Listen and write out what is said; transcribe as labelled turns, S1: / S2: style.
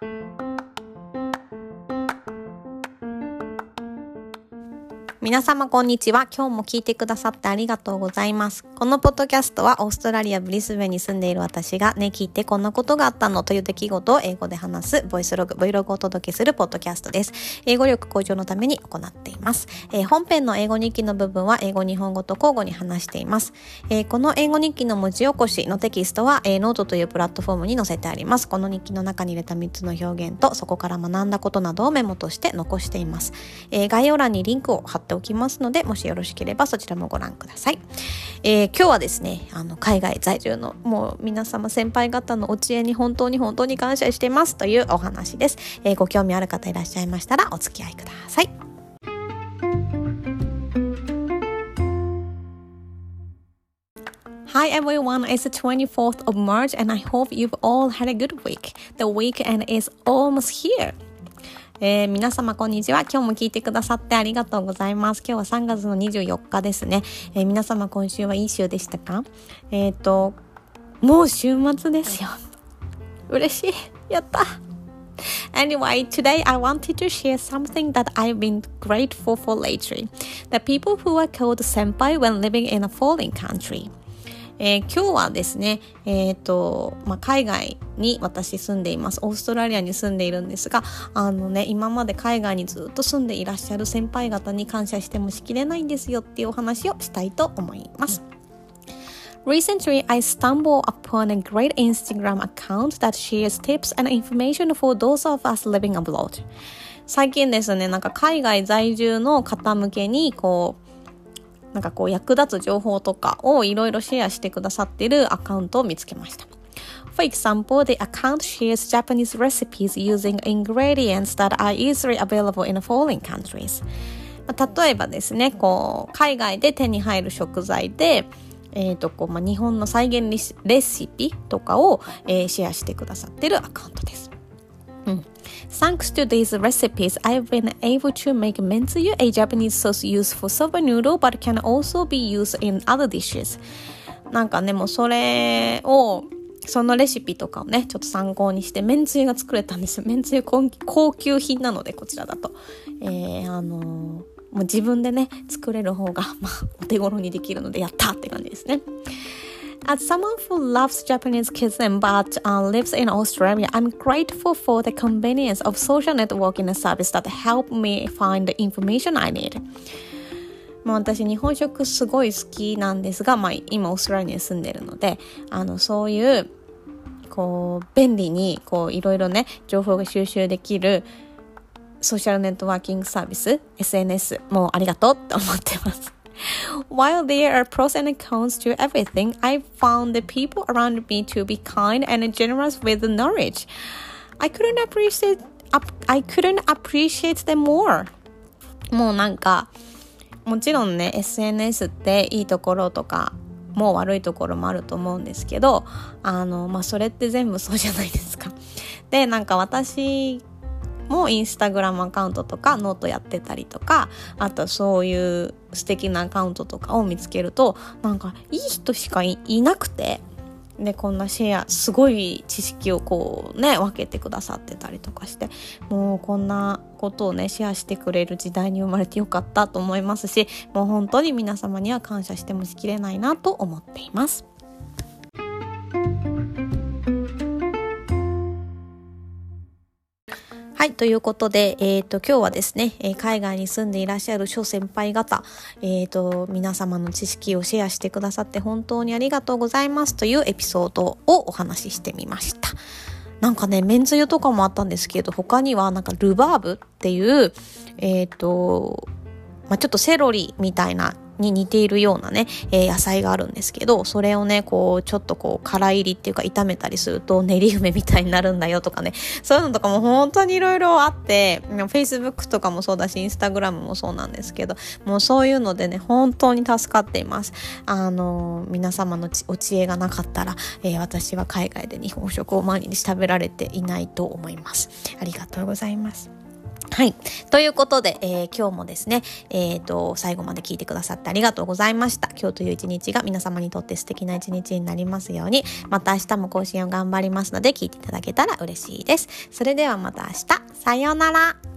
S1: Thank you. 皆様こんにちは。今日も聞いてくださってありがとうございます。このポッドキャストはオーストラリア・ブリスベンに住んでいる私がね、聞いてこんなことがあったのという出来事を英語で話すボイスログ、Vlog をお届けするポッドキャストです。英語力向上のために行っています。えー、本編の英語日記の部分は英語、日本語と交互に話しています。えー、この英語日記の文字起こしのテキストは、えー、ノートというプラットフォームに載せてあります。この日記の中に入れた3つの表現とそこから学んだことなどをメモとして残しています。え概要欄にリンクを貼っておきますので、もしよろしければそちらもご覧ください。えー、今日はですね、あの、海外在住のもう皆様先輩方のお知恵に本当に本当に感謝してますというお話です。えー、ご興味ある方いらっしゃいましたらお付き合いください。Hi everyone, it's the 24th of March and I hope you've all had a good week. The weekend is almost here. えー、皆様こんにちは。今日も聞いてくださってありがとうございます。今日は3月の24日ですね。えー、皆様今週はいい週でしたかえっ、と、もう週末ですよ。嬉しい。やった。Anyway, today I wanted to share something that I've been grateful for lately. The people who are called senpai when living in a foreign country. えー、今日はですね、え、ー、と、まあ、海外に私住んでいます。オーストラリアに住んでいるんですが、あのね、今まで海外にずっと住んでいらっしゃる先輩方に感謝してもしきれないんですよっていうお話をしたいと思います。Recently, I stumbled upon a great Instagram account that shares tips and information for those of us living abroad. 最近ですね、なんか海外在住の方向けに、こう、なんかこう役立つ情報とかをいろいろシェアしてくださっているアカウントを見つけました。For example, the account shares Japanese recipes using ingredients that are easily available in foreign countries. 例えばですね、こう、海外で手に入る食材で、えっ、ー、と、こう、まあ、日本の再現レシピとかを、えー、シェアしてくださってるアカウントです。Thanks to these recipes, I've been able to make mentsuyu, a Japanese sauce used for soba noodle, but can also be used in other dishes. なんかね、もうそれを、そのレシピとかをね、ちょっと参考にして、めんつゆが作れたんですよ。めんつゆ高級品なので、こちらだと。えー、あのー、もう自分でね、作れる方が、まあ、お手頃にできるので、やったって感じですね。As someone who loves Japanese cuisine but uh, lives in Australia, I'm grateful for the convenience of social networking service that help me find the information I need. まあ私日本食すごい好きなんですが、まあ今オーストラリアに住んでるので、あのそういうこう便利にこういろいろね情報が収集できるソーシャルネットワーキングサービス SNS もうありがとうって思ってます。While there are pros and cons to everything, I found the people around me to be kind and generous with knowledge. I couldn't appreciate I couldn't appreciate them more. もうなんか、もちろんね、SNS っていいところとか、もう悪いところもあると思うんですけど、あの、まあ、それって全部そうじゃないですか。で、なんか私もインスタグラムアカウントとかノートやってたりとかあとそういう素敵なアカウントとかを見つけるとなんかいい人しかいなくてでこんなシェアすごい知識をこうね分けてくださってたりとかしてもうこんなことをねシェアしてくれる時代に生まれてよかったと思いますしもう本当に皆様には感謝してもしきれないなと思っています。はい、ということで、えっ、ー、と、今日はですね、え、海外に住んでいらっしゃる諸先輩方、えっ、ー、と、皆様の知識をシェアしてくださって本当にありがとうございますというエピソードをお話ししてみました。なんかね、めんつゆとかもあったんですけど、他にはなんかルバーブっていう、えっ、と、まあ、ちょっとセロリみたいなに似ているようなね、えー、野菜があるんですけど、それをね、こう、ちょっとこう、辛入りっていうか炒めたりすると練り梅みたいになるんだよとかね、そういうのとかも本当にいろいろあって、Facebook とかもそうだし、Instagram もそうなんですけど、もうそういうのでね、本当に助かっています。あの、皆様のお知恵がなかったら、えー、私は海外で日本食を毎日食べられていないと思います。ありがとうございます。はい。ということで、えー、今日もですね、えっ、ー、と、最後まで聞いてくださってありがとうございました。今日という一日が皆様にとって素敵な一日になりますように、また明日も更新を頑張りますので、聞いていただけたら嬉しいです。それではまた明日。さようなら。